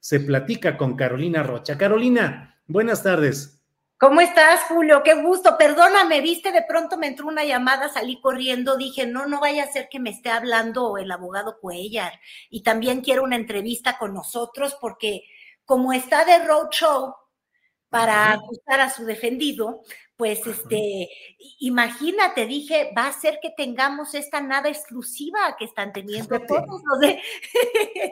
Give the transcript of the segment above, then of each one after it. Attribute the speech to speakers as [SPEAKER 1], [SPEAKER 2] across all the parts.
[SPEAKER 1] se platica con Carolina Rocha. Carolina, buenas tardes.
[SPEAKER 2] ¿Cómo estás, Julio? Qué gusto. Perdóname, viste, de pronto me entró una llamada, salí corriendo, dije, no, no vaya a ser que me esté hablando el abogado Cuellar. Y también quiero una entrevista con nosotros porque como está de roadshow para acusar a su defendido, pues este, imagínate, dije, va a ser que tengamos esta nada exclusiva que están teniendo todos los de...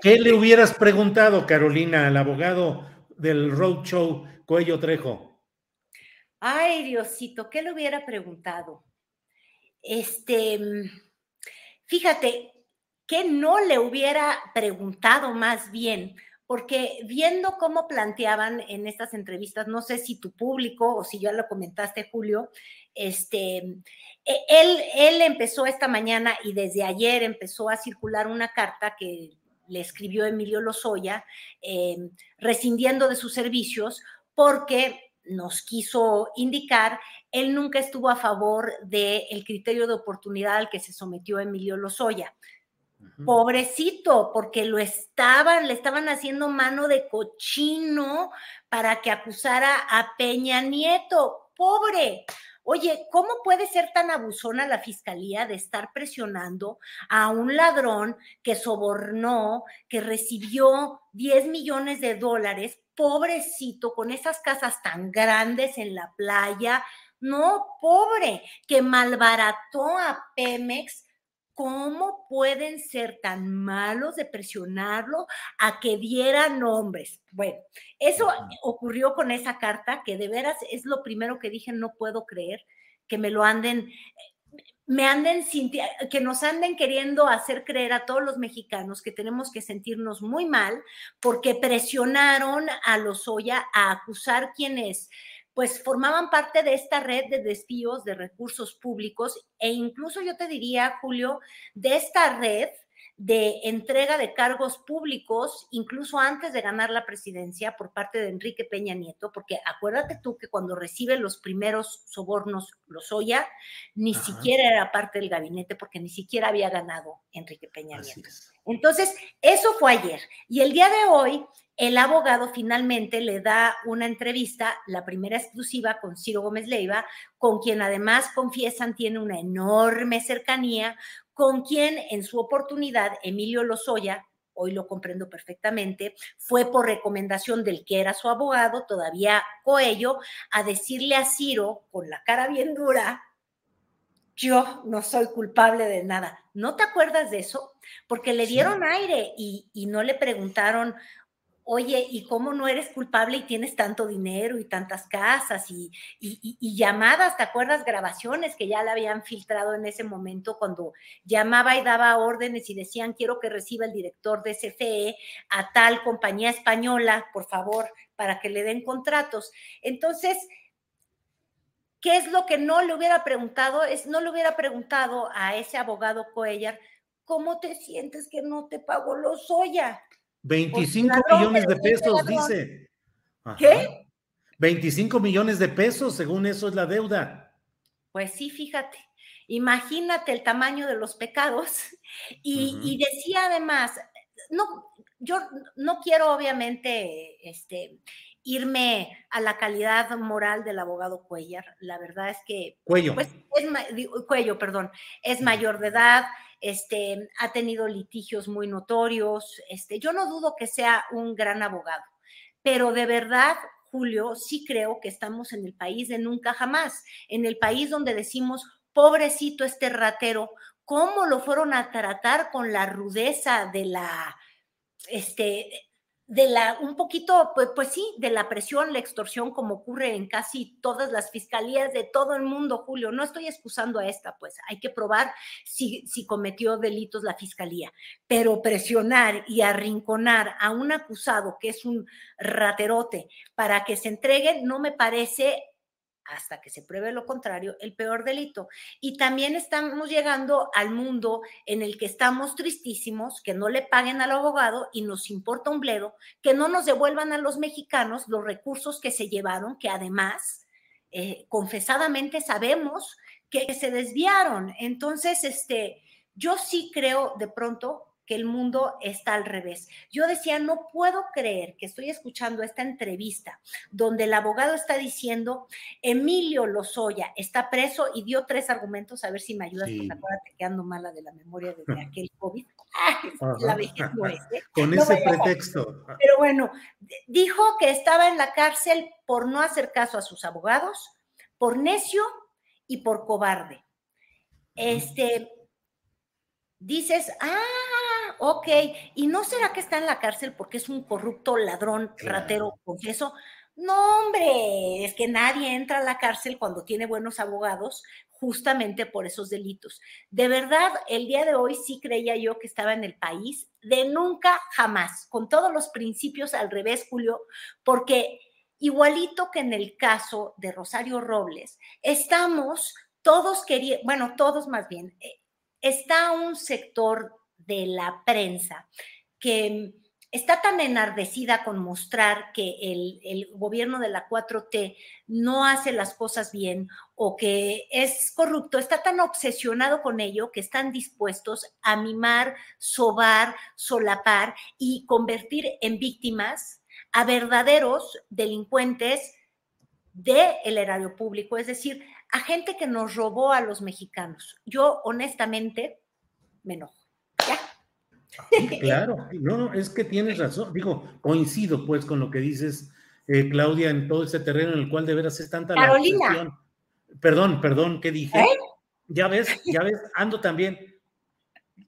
[SPEAKER 1] ¿Qué le hubieras preguntado, Carolina, al abogado del Roadshow Cuello Trejo?
[SPEAKER 2] Ay, Diosito, ¿qué le hubiera preguntado? Este, fíjate, que no le hubiera preguntado más bien, porque viendo cómo planteaban en estas entrevistas, no sé si tu público o si ya lo comentaste, Julio, este, e, él, él empezó esta mañana y desde ayer empezó a circular una carta que le escribió Emilio Lozoya, eh, rescindiendo de sus servicios porque nos quiso indicar, él nunca estuvo a favor del criterio de oportunidad al que se sometió Emilio Lozoya. Pobrecito, porque lo estaban, le estaban haciendo mano de cochino para que acusara a Peña Nieto. Pobre. Oye, ¿cómo puede ser tan abusona la fiscalía de estar presionando a un ladrón que sobornó, que recibió 10 millones de dólares, pobrecito, con esas casas tan grandes en la playa? No, pobre, que malbarató a Pemex ¿Cómo pueden ser tan malos de presionarlo a que diera nombres? Bueno, eso ocurrió con esa carta, que de veras es lo primero que dije, no puedo creer que me lo anden, me anden, que nos anden queriendo hacer creer a todos los mexicanos que tenemos que sentirnos muy mal porque presionaron a los Lozoya a acusar quienes pues formaban parte de esta red de desvíos de recursos públicos e incluso yo te diría, Julio, de esta red de entrega de cargos públicos, incluso antes de ganar la presidencia por parte de Enrique Peña Nieto, porque acuérdate tú que cuando recibe los primeros sobornos Lozoya, ni siquiera era parte del gabinete porque ni siquiera había ganado Enrique Peña Nieto. Entonces, eso fue ayer. Y el día de hoy, el abogado finalmente le da una entrevista, la primera exclusiva con Ciro Gómez Leiva, con quien además confiesan tiene una enorme cercanía, con quien en su oportunidad Emilio Lozoya, hoy lo comprendo perfectamente, fue por recomendación del que era su abogado, todavía Coello, a decirle a Ciro, con la cara bien dura, yo no soy culpable de nada. ¿No te acuerdas de eso? Porque le dieron aire y, y, no le preguntaron, oye, ¿y cómo no eres culpable y tienes tanto dinero y tantas casas y, llamadas, ¿te acuerdas? Grabaciones que ya le habían filtrado en ese momento cuando llamaba y daba órdenes y decían, quiero que reciba el director de CFE a tal compañía española, por favor, para que le den contratos. Entonces, ¿qué es lo que no le hubiera preguntado? Es, no le hubiera preguntado a ese abogado Coellar, ¿cómo te sientes que no te pagó los Soya?
[SPEAKER 1] 25 millones de pesos, dice.
[SPEAKER 2] ¿Qué?
[SPEAKER 1] 25 millones de pesos, según eso es la deuda.
[SPEAKER 2] Pues sí, fíjate. Imagínate el tamaño de los pecados Y, decía además, no, yo no quiero obviamente este, irme a la calidad moral del abogado Cuellar. La verdad es que...
[SPEAKER 1] Cuello.
[SPEAKER 2] Pues, cuello, perdón. Es mayor de edad, este, ha tenido litigios muy notorios. Este, yo no dudo que sea un gran abogado, pero de verdad, Julio, sí creo que estamos en el país de nunca jamás, en el país donde decimos, pobrecito este ratero, cómo lo fueron a tratar con la rudeza de la, este, de la, un poquito, pues, pues, sí, de la presión, la extorsión, como ocurre en casi todas las fiscalías de todo el mundo, Julio. No estoy excusando a esta, pues hay que probar si, si cometió delitos la fiscalía, pero presionar y arrinconar a un acusado que es un raterote para que se entregue no me parece hasta que se pruebe lo contrario, el peor delito. Y también estamos llegando al mundo en el que estamos tristísimos, que no le paguen al abogado y nos importa un bledo, que no nos devuelvan a los mexicanos los recursos que se llevaron, que además, eh, confesadamente sabemos que se desviaron. Entonces, este, yo sí creo de pronto que el mundo está al revés. Yo decía, no puedo creer que estoy escuchando esta entrevista donde el abogado está diciendo, Emilio Lozoya está preso y dio tres argumentos, a ver si me ayudas, porque acuérdate que ando mala de la memoria de aquel COVID. la vejez no es, ¿eh?
[SPEAKER 1] Con ese pretexto.
[SPEAKER 2] Pero bueno, dijo que estaba en la cárcel por no hacer caso a sus abogados, por necio y por cobarde. Este, dices, ah, ok, ¿y no será que está en la cárcel porque es un corrupto ladrón, ratero, confeso? No, hombre, es que nadie entra a la cárcel cuando tiene buenos abogados justamente por esos delitos. De verdad, el día de hoy sí creía yo que estaba en el país de nunca jamás, con todos los principios al revés, Julio, porque igualito que en el caso de Rosario Robles, estamos todos queriendo, bueno, todos más bien, eh, está un sector de la prensa que está tan enardecida con mostrar que el, gobierno de la 4T no hace las cosas bien o que es corrupto, está tan obsesionado con ello que están dispuestos a mimar, sobar, solapar y convertir en víctimas a verdaderos delincuentes del erario público, es decir, a gente que nos robó a los mexicanos. Yo honestamente me enojo.
[SPEAKER 1] Claro, no, no, es que tienes razón. Digo, coincido pues con lo que dices, eh, Claudia, en todo ese terreno en el cual de veras es tanta
[SPEAKER 2] Carolina.
[SPEAKER 1] Perdón, perdón, ¿qué dije? ¿Eh? Ya ves, ya ves, ando también,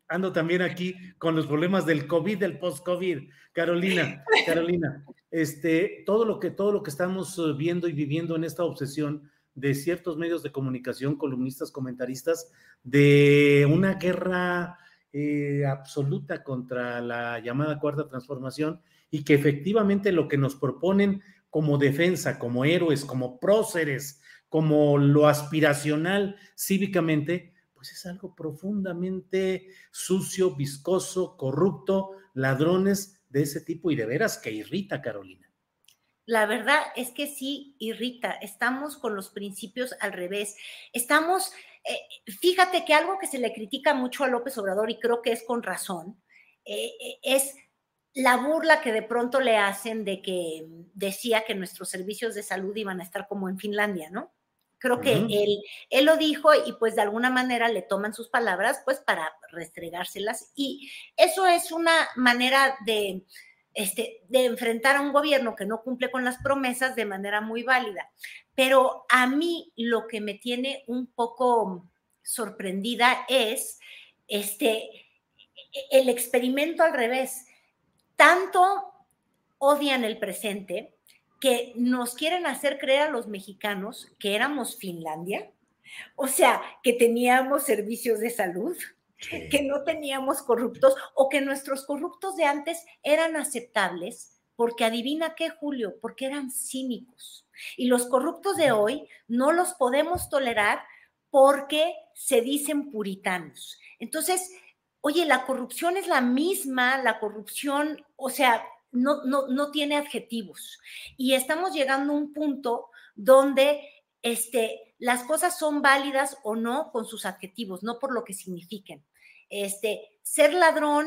[SPEAKER 1] ando también aquí con los problemas del COVID, del post-COVID. Carolina, Carolina, este, todo lo que, todo lo que estamos eh, viendo y viviendo en esta obsesión de ciertos medios de comunicación, columnistas, comentaristas, de una guerra eh, absoluta contra la llamada cuarta transformación y que efectivamente lo que nos proponen como defensa, como héroes, como próceres, como lo aspiracional cívicamente, pues es algo profundamente sucio, viscoso, corrupto, ladrones de ese tipo y de veras que irrita, Carolina.
[SPEAKER 2] La verdad es que sí irrita. Estamos con los principios al revés. Estamos eh, fíjate que algo que se le critica mucho a López Obrador, y creo que es con razón, eh, eh, es la burla que de pronto le hacen de que decía que nuestros servicios de salud iban a estar como en Finlandia, ¿no? Creo que él, él lo dijo y pues de alguna manera le toman sus palabras pues para restregárselas y eso es una manera de, este, de enfrentar a un gobierno que no cumple con las promesas de manera muy válida. Pero a mí lo que me tiene un poco sorprendida es este, el experimento al revés. Tanto odian el presente que nos quieren hacer creer a los mexicanos que éramos Finlandia, o sea, que teníamos servicios de salud, que no teníamos corruptos o que nuestros corruptos de antes eran aceptables, porque adivina qué, Julio, porque eran cínicos. Y los corruptos de hoy no los podemos tolerar porque se dicen puritanos. Entonces, oye, la corrupción es la misma, la corrupción, o sea, no, no, no tiene adjetivos. Y estamos llegando a un punto donde este, las cosas son válidas o no con sus adjetivos, no por lo que signifiquen. Este, ser ladrón.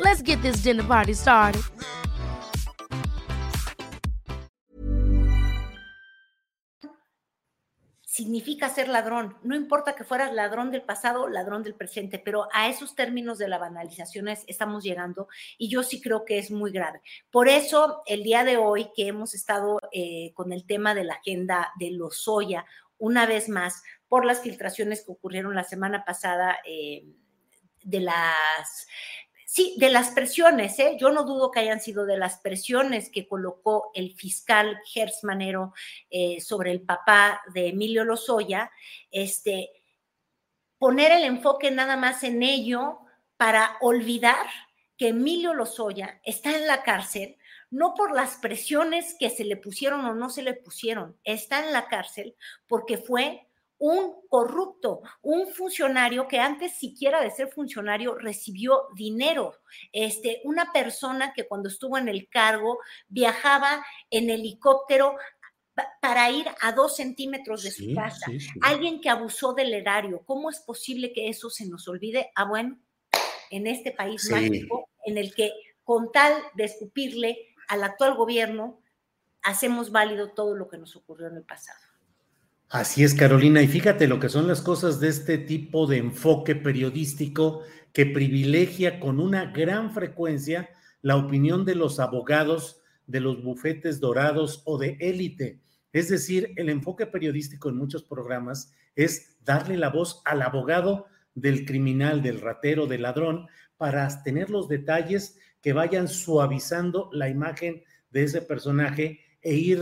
[SPEAKER 3] Let's get this dinner party started.
[SPEAKER 2] Significa ser ladrón. No importa que fueras ladrón del pasado, ladrón del presente, pero a esos términos de la banalización estamos llegando y yo sí creo que es muy grave. Por eso, el día de hoy que hemos estado eh, con el tema de la agenda de los soya, una vez más, por las filtraciones que ocurrieron la semana pasada eh, de las Sí, de las presiones, ¿eh? yo no dudo que hayan sido de las presiones que colocó el fiscal Gers Manero eh, sobre el papá de Emilio Lozoya, este, poner el enfoque nada más en ello para olvidar que Emilio Lozoya está en la cárcel no por las presiones que se le pusieron o no se le pusieron, está en la cárcel porque fue un corrupto, un funcionario que antes siquiera de ser funcionario recibió dinero, este, una persona que cuando estuvo en el cargo viajaba en helicóptero para ir a dos centímetros de su casa, alguien que abusó del erario. ¿Cómo es posible que eso se nos olvide? Ah, bueno, en este país mágico en el que con tal de escupirle al actual gobierno, hacemos válido todo lo que nos ocurrió en el pasado.
[SPEAKER 1] Así es, Carolina. Y fíjate lo que son las cosas de este tipo de enfoque periodístico que privilegia con una gran frecuencia la opinión de los abogados de los bufetes dorados o de élite. Es decir, el enfoque periodístico en muchos programas es darle la voz al abogado del criminal, del ratero, del ladrón, para tener los detalles que vayan suavizando la imagen de ese personaje e ir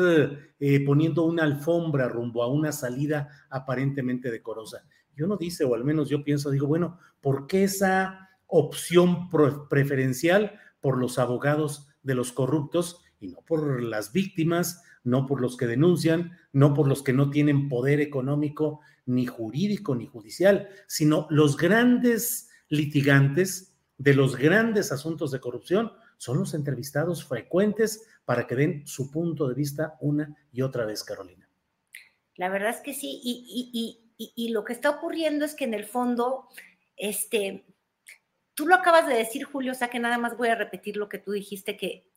[SPEAKER 1] eh, poniendo una alfombra rumbo a una salida aparentemente decorosa. Yo no dice, o al menos yo pienso, digo, bueno, ¿por qué esa opción preferencial por los abogados de los corruptos y no por las víctimas, no por los que denuncian, no por los que no tienen poder económico, ni jurídico, ni judicial, sino los grandes litigantes de los grandes asuntos de corrupción son los entrevistados frecuentes para que den su punto de vista una y otra vez, Carolina.
[SPEAKER 2] La verdad es que sí, y, lo que está ocurriendo es que en el fondo, este, tú lo acabas de decir, Julio, o sea que nada más voy a repetir lo que tú dijiste, que,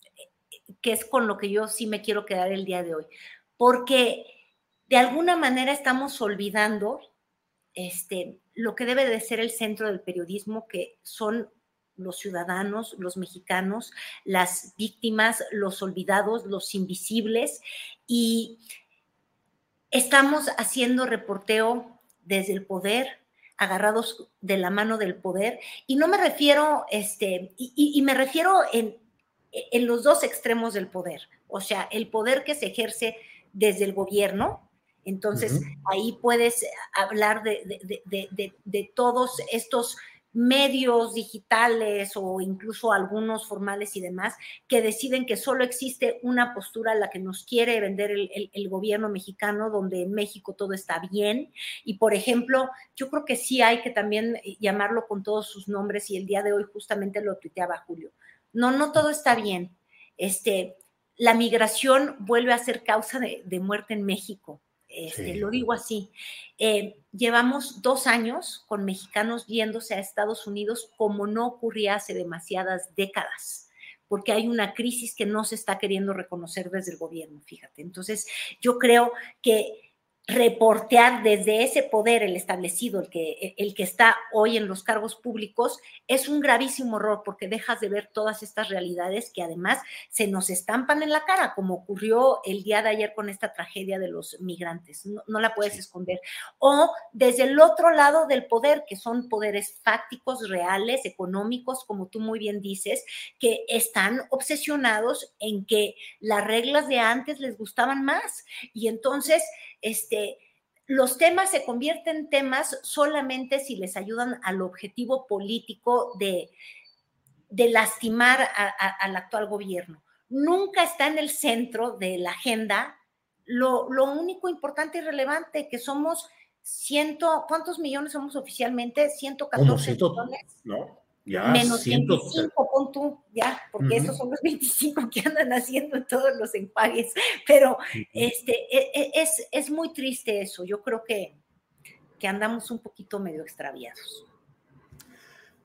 [SPEAKER 2] que es con lo que yo sí me quiero quedar el día de hoy, porque de alguna manera estamos olvidando este, lo que debe de ser el centro del periodismo, que son los ciudadanos, los mexicanos, las víctimas, los olvidados, los invisibles. Y estamos haciendo reporteo desde el poder, agarrados de la mano del poder. Y no me refiero, este, y, me refiero en, en los dos extremos del poder. O sea, el poder que se ejerce desde el gobierno, entonces ahí puedes hablar de, de, todos estos medios digitales o incluso algunos formales y demás que deciden que solo existe una postura a la que nos quiere vender el, gobierno mexicano, donde en México todo está bien. Y por ejemplo, yo creo que sí hay que también llamarlo con todos sus nombres y el día de hoy justamente lo tuiteaba Julio. No, no todo está bien. Este, la migración vuelve a ser causa de muerte en México. Este, lo digo así. Eh, llevamos dos años con mexicanos yéndose a Estados Unidos como no ocurría hace demasiadas décadas porque hay una crisis que no se está queriendo reconocer desde el gobierno, fíjate. Entonces, yo creo que reportear desde ese poder el establecido, el que, el que está hoy en los cargos públicos, es un gravísimo error porque dejas de ver todas estas realidades que además se nos estampan en la cara, como ocurrió el día de ayer con esta tragedia de los migrantes. No, la puedes esconder. O desde el otro lado del poder, que son poderes fácticos, reales, económicos, como tú muy bien dices, que están obsesionados en que las reglas de antes les gustaban más. Y entonces este, los temas se convierten en temas solamente si les ayudan al objetivo político de, de lastimar al actual gobierno. Nunca está en el centro de la agenda lo, único importante y relevante, que somos ciento, ¿cuántos millones somos oficialmente? 114 millones.
[SPEAKER 1] No,
[SPEAKER 2] menos 25, pon tú, ya, porque esos son los 25 que andan haciendo en todos los empagues. Pero este, e, e, es, es, muy triste eso. Yo creo que, que andamos un poquito medio extraviados.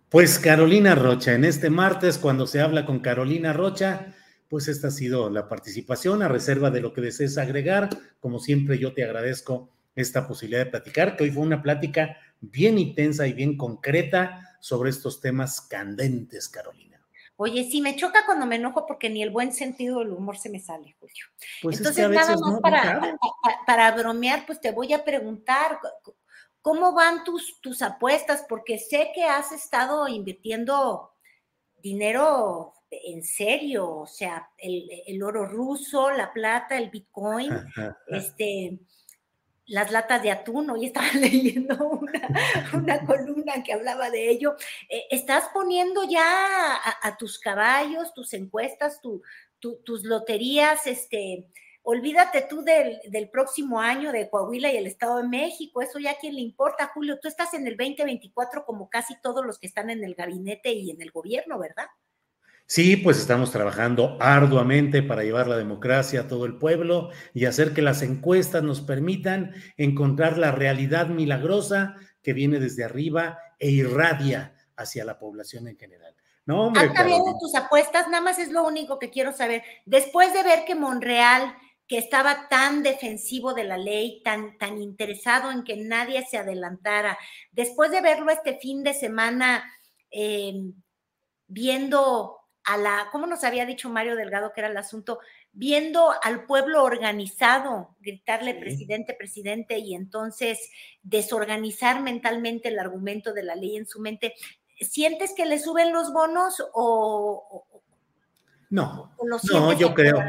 [SPEAKER 1] Pues Carolina Rocha, en este martes, cuando se habla con Carolina Rocha, pues esta ha sido la participación a reserva de lo que desees agregar. Como siempre, yo te agradezco esta posibilidad de platicar, que hoy fue una plática bien intensa y bien concreta sobre estos temas candentes, Carolina.
[SPEAKER 2] Oye, sí, me choca cuando me enojo porque ni el buen sentido del humor se me sale, Julio. Pues Entonces, nada más para, para, bromear, pues te voy a preguntar, ¿cómo van tus, tus apuestas? Porque sé que has estado invirtiendo dinero en serio, o sea, el, el oro ruso, la plata, el bitcoin, este las latas de atún, hoy estaba leyendo una, columna que hablaba de ello. Eh, estás poniendo ya a, tus caballos, tus encuestas, tus loterías, este, olvídate tú del, del, próximo año de Coahuila y el Estado de México, eso ya a quién le importa, Julio, tú estás en el 2024 como casi todos los que están en el gabinete y en el gobierno, ¿verdad?
[SPEAKER 1] Sí, pues estamos trabajando arduamente para llevar la democracia a todo el pueblo y hacer que las encuestas nos permitan encontrar la realidad milagrosa que viene desde arriba e irradia hacia la población en general. No, hombre.
[SPEAKER 2] Está bien tus apuestas, nada más es lo único que quiero saber. Después de ver que Monreal, que estaba tan defensivo de la ley, tan, tan interesado en que nadie se adelantara, después de verlo este fin de semana eh, viendo a la, ¿cómo nos había dicho Mario Delgado que era el asunto? Viendo al pueblo organizado, gritarle presidente, presidente, y entonces desorganizar mentalmente el argumento de la ley en su mente. ¿Sientes que le suben los bonos o...
[SPEAKER 1] no, no, yo creo.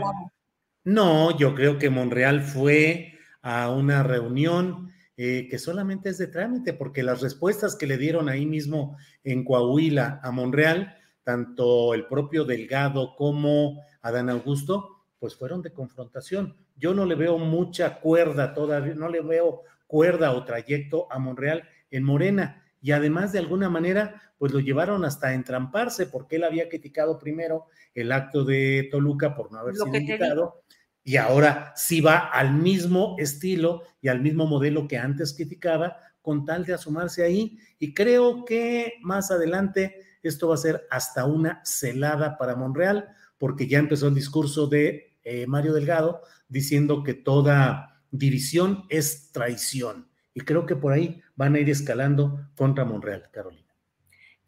[SPEAKER 1] No, yo creo que Monreal fue a una reunión eh, que solamente es de trámite, porque las respuestas que le dieron ahí mismo en Coahuila a Monreal, tanto el propio Delgado como Adán Augusto, pues fueron de confrontación. Yo no le veo mucha cuerda todavía, no le veo cuerda o trayecto a Monreal en Morena. Y además, de alguna manera, pues lo llevaron hasta entramparse, porque él había criticado primero el acto de Toluca por no haber sido invitado, y ahora sí va al mismo estilo y al mismo modelo que antes criticaba, con tal de asomarse ahí. Y creo que más adelante esto va a ser hasta una celada para Monreal, porque ya empezó el discurso de eh, Mario Delgado diciendo que toda división es traición. Y creo que por ahí van a ir escalando contra Monreal, Carolina.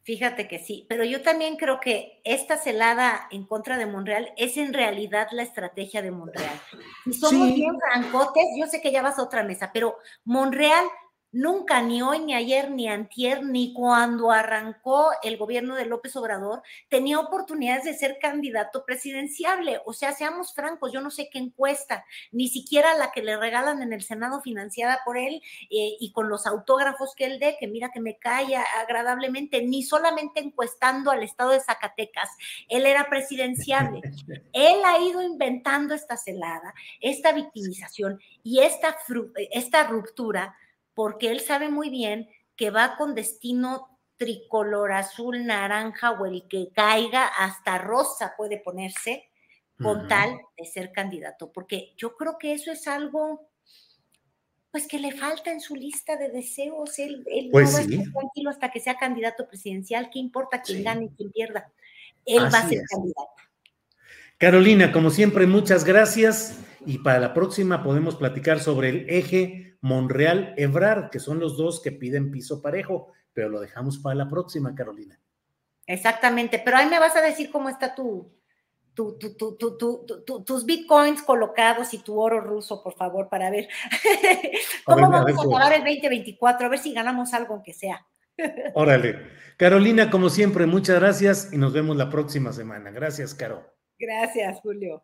[SPEAKER 2] Fíjate que sí, pero yo también creo que esta celada en contra de Monreal es en realidad la estrategia de Monreal. Y somos bien francotes, yo sé que ya vas a otra mesa, pero Monreal Nunca, ni hoy, ni ayer, ni antier, ni cuando arrancó el gobierno de López Obrador, tenía oportunidades de ser candidato presidenciable. O sea, seamos francos, yo no sé qué encuesta, ni siquiera la que le regalan en el Senado financiada por él eh, y con los autógrafos que él dé, que mira que me calla agradablemente, ni solamente encuestando al estado de Zacatecas, él era presidenciable. él ha ido inventando esta celada, esta victimización y esta, esta ruptura porque él sabe muy bien que va con destino tricolor, azul, naranja o el que caiga, hasta rosa puede ponerse con tal de ser candidato, porque yo creo que eso es algo pues que le falta en su lista de deseos, él,
[SPEAKER 1] pues
[SPEAKER 2] no va
[SPEAKER 1] a
[SPEAKER 2] estar tranquilo hasta que sea candidato presidencial, qué importa quién gane y quién pierda, él va a ser candidato.
[SPEAKER 1] Carolina, como siempre, muchas gracias y para la próxima podemos platicar sobre el eje Monreal-Ebrard, que son los dos que piden piso parejo, pero lo dejamos para la próxima, Carolina.
[SPEAKER 2] Exactamente, pero ahí me vas a decir cómo está tu, tus bitcoins colocados y tu oro ruso, por favor, para ver cómo vamos a acabar el 2024, a ver si ganamos algo aunque sea.
[SPEAKER 1] Órale. Carolina, como siempre, muchas gracias y nos vemos la próxima semana. Gracias, Caro.
[SPEAKER 2] Gracias, Julio.